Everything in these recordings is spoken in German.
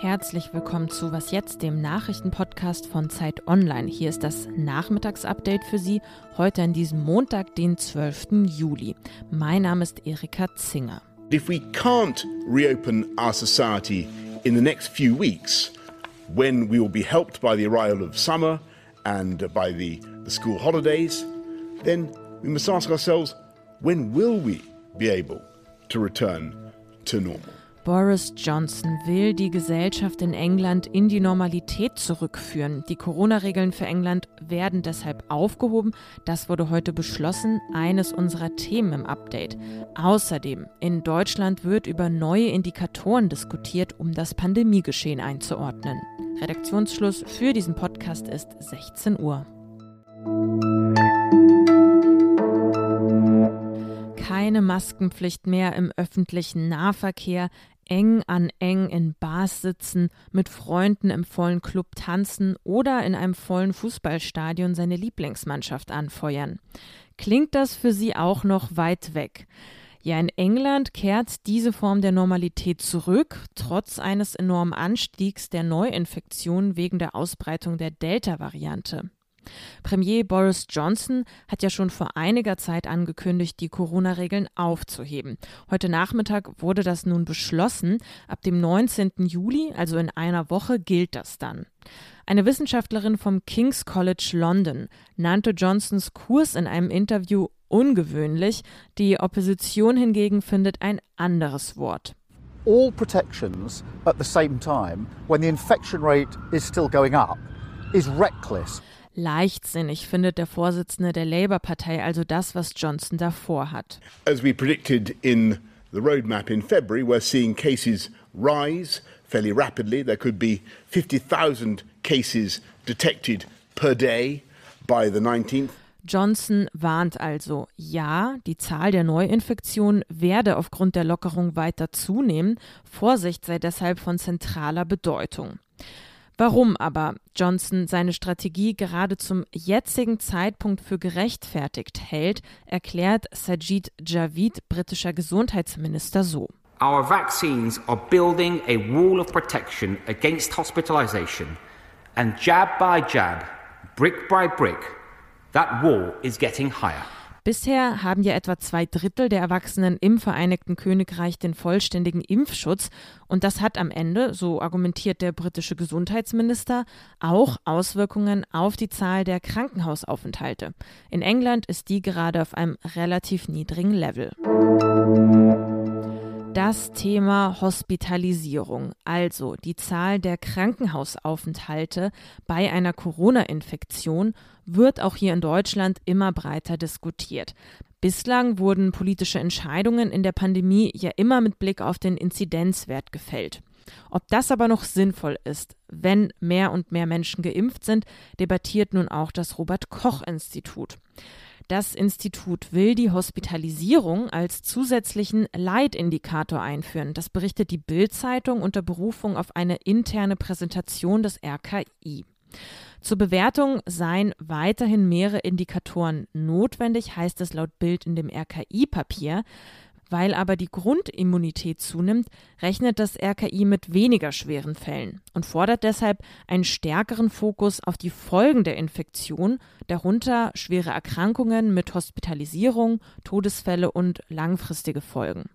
Herzlich willkommen zu Was jetzt, dem Nachrichtenpodcast von Zeit Online. Hier ist das Nachmittagsupdate für Sie heute an diesem Montag, den 12. Juli. Mein Name ist Erika Zinger. If we can't reopen our society in the next few weeks, when we will be helped by the arrival of summer and by the, the school holidays, then we must ask ourselves, when will we be able to return to normal? Boris Johnson will die Gesellschaft in England in die Normalität zurückführen. Die Corona-Regeln für England werden deshalb aufgehoben. Das wurde heute beschlossen, eines unserer Themen im Update. Außerdem, in Deutschland wird über neue Indikatoren diskutiert, um das Pandemiegeschehen einzuordnen. Redaktionsschluss für diesen Podcast ist 16 Uhr. Keine Maskenpflicht mehr im öffentlichen Nahverkehr, eng an eng in Bars sitzen, mit Freunden im vollen Club tanzen oder in einem vollen Fußballstadion seine Lieblingsmannschaft anfeuern. Klingt das für Sie auch noch weit weg? Ja, in England kehrt diese Form der Normalität zurück, trotz eines enormen Anstiegs der Neuinfektionen wegen der Ausbreitung der Delta-Variante. Premier Boris Johnson hat ja schon vor einiger Zeit angekündigt, die Corona-Regeln aufzuheben. Heute Nachmittag wurde das nun beschlossen. Ab dem 19. Juli, also in einer Woche, gilt das dann. Eine Wissenschaftlerin vom King's College London nannte Johnsons Kurs in einem Interview ungewöhnlich. Die Opposition hingegen findet ein anderes Wort. All protections at the same time when the infection rate is still going up is reckless leichtsinnig, findet der Vorsitzende der Labour-Partei also das, was Johnson davor hat. As we predicted in the roadmap in February, we're seeing cases rise fairly rapidly. There could be 50,000 cases detected per day by the 19th. Johnson warnt also, ja, die Zahl der Neuinfektionen werde aufgrund der Lockerung weiter zunehmen. Vorsicht sei deshalb von zentraler Bedeutung. Warum aber Johnson seine Strategie gerade zum jetzigen Zeitpunkt für gerechtfertigt hält, erklärt Sajid Javid, britischer Gesundheitsminister, so. Our vaccines are building a wall of protection against hospitalization, and jab by jab, brick by brick, that wall is getting higher. Bisher haben ja etwa zwei Drittel der Erwachsenen im Vereinigten Königreich den vollständigen Impfschutz und das hat am Ende, so argumentiert der britische Gesundheitsminister, auch Auswirkungen auf die Zahl der Krankenhausaufenthalte. In England ist die gerade auf einem relativ niedrigen Level das Thema Hospitalisierung, also die Zahl der Krankenhausaufenthalte bei einer Corona-Infektion, wird auch hier in Deutschland immer breiter diskutiert. Bislang wurden politische Entscheidungen in der Pandemie ja immer mit Blick auf den Inzidenzwert gefällt. Ob das aber noch sinnvoll ist, wenn mehr und mehr Menschen geimpft sind, debattiert nun auch das Robert Koch Institut. Das Institut will die Hospitalisierung als zusätzlichen Leitindikator einführen. Das berichtet die Bild-Zeitung unter Berufung auf eine interne Präsentation des RKI. Zur Bewertung seien weiterhin mehrere Indikatoren notwendig, heißt es laut Bild in dem RKI-Papier. Weil aber die Grundimmunität zunimmt, rechnet das RKI mit weniger schweren Fällen und fordert deshalb einen stärkeren Fokus auf die Folgen der Infektion, darunter schwere Erkrankungen mit Hospitalisierung, Todesfälle und langfristige Folgen.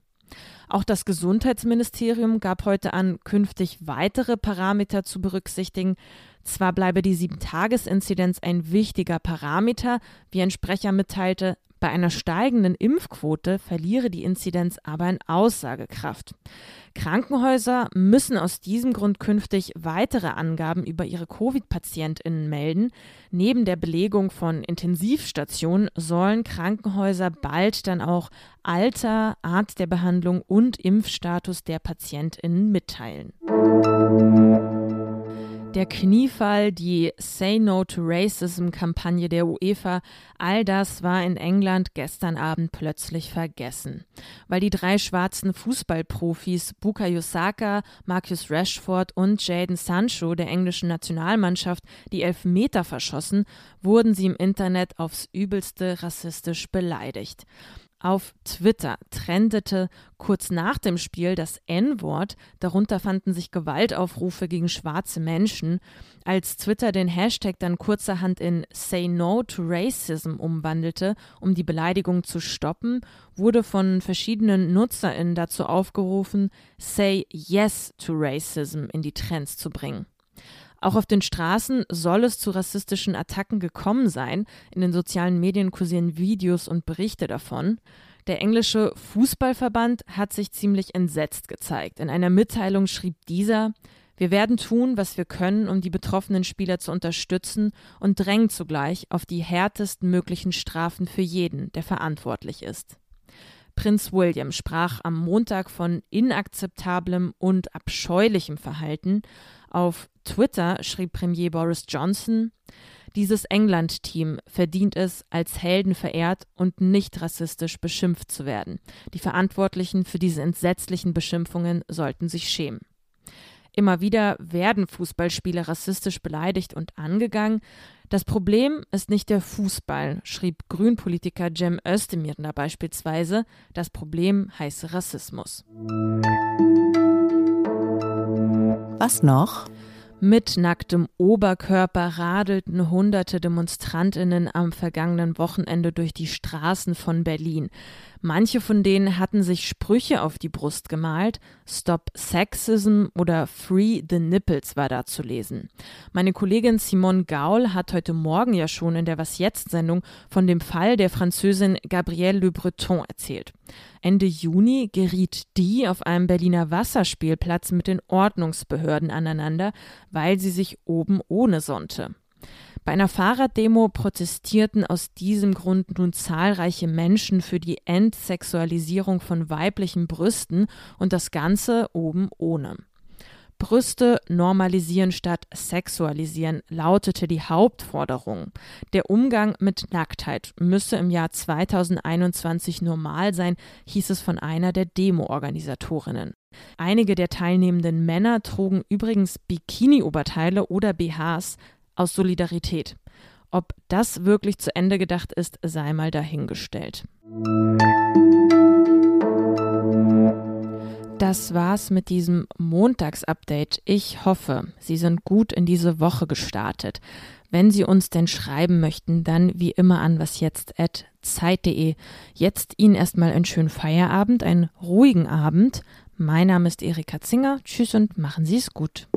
Auch das Gesundheitsministerium gab heute an, künftig weitere Parameter zu berücksichtigen. Zwar bleibe die Sieben-Tages-Inzidenz ein wichtiger Parameter, wie ein Sprecher mitteilte, bei einer steigenden Impfquote verliere die Inzidenz aber an Aussagekraft. Krankenhäuser müssen aus diesem Grund künftig weitere Angaben über ihre Covid-PatientInnen melden. Neben der Belegung von Intensivstationen sollen Krankenhäuser bald dann auch Alter, Art der Behandlung und Impfstatus der PatientInnen mitteilen. Der Kniefall, die Say No to Racism-Kampagne der UEFA, all das war in England gestern Abend plötzlich vergessen. Weil die drei schwarzen Fußballprofis Bukayo Saka, Marcus Rashford und Jaden Sancho der englischen Nationalmannschaft die Elfmeter verschossen, wurden sie im Internet aufs übelste rassistisch beleidigt. Auf Twitter trendete kurz nach dem Spiel das N-Wort, darunter fanden sich Gewaltaufrufe gegen schwarze Menschen. Als Twitter den Hashtag dann kurzerhand in Say No to Racism umwandelte, um die Beleidigung zu stoppen, wurde von verschiedenen NutzerInnen dazu aufgerufen, Say Yes to Racism in die Trends zu bringen. Auch auf den Straßen soll es zu rassistischen Attacken gekommen sein. In den sozialen Medien kursieren Videos und Berichte davon. Der englische Fußballverband hat sich ziemlich entsetzt gezeigt. In einer Mitteilung schrieb dieser, wir werden tun, was wir können, um die betroffenen Spieler zu unterstützen und drängen zugleich auf die härtesten möglichen Strafen für jeden, der verantwortlich ist. Prinz William sprach am Montag von inakzeptablem und abscheulichem Verhalten. Auf Twitter schrieb Premier Boris Johnson, dieses England-Team verdient es, als Helden verehrt und nicht rassistisch beschimpft zu werden. Die Verantwortlichen für diese entsetzlichen Beschimpfungen sollten sich schämen. Immer wieder werden Fußballspieler rassistisch beleidigt und angegangen. Das Problem ist nicht der Fußball, schrieb Grünpolitiker Cem Özdemir beispielsweise. Das Problem heiße Rassismus. Was noch? Mit nacktem Oberkörper radelten hunderte Demonstrantinnen am vergangenen Wochenende durch die Straßen von Berlin. Manche von denen hatten sich Sprüche auf die Brust gemalt. Stop Sexism oder Free the Nipples war da zu lesen. Meine Kollegin Simone Gaul hat heute Morgen ja schon in der Was jetzt Sendung von dem Fall der Französin Gabrielle Le Breton erzählt. Ende Juni geriet die auf einem Berliner Wasserspielplatz mit den Ordnungsbehörden aneinander, weil sie sich oben ohne sonnte. Bei einer Fahrraddemo protestierten aus diesem Grund nun zahlreiche Menschen für die Entsexualisierung von weiblichen Brüsten und das Ganze oben ohne. Brüste normalisieren statt sexualisieren lautete die Hauptforderung. Der Umgang mit Nacktheit müsse im Jahr 2021 normal sein, hieß es von einer der Demo-Organisatorinnen. Einige der teilnehmenden Männer trugen übrigens Bikini-Oberteile oder BHs, aus Solidarität. Ob das wirklich zu Ende gedacht ist, sei mal dahingestellt. Das war's mit diesem Montagsupdate. Ich hoffe, Sie sind gut in diese Woche gestartet. Wenn Sie uns denn schreiben möchten, dann wie immer an wasjetzt.zeit.de. Jetzt Ihnen erstmal einen schönen Feierabend, einen ruhigen Abend. Mein Name ist Erika Zinger. Tschüss und machen Sie es gut.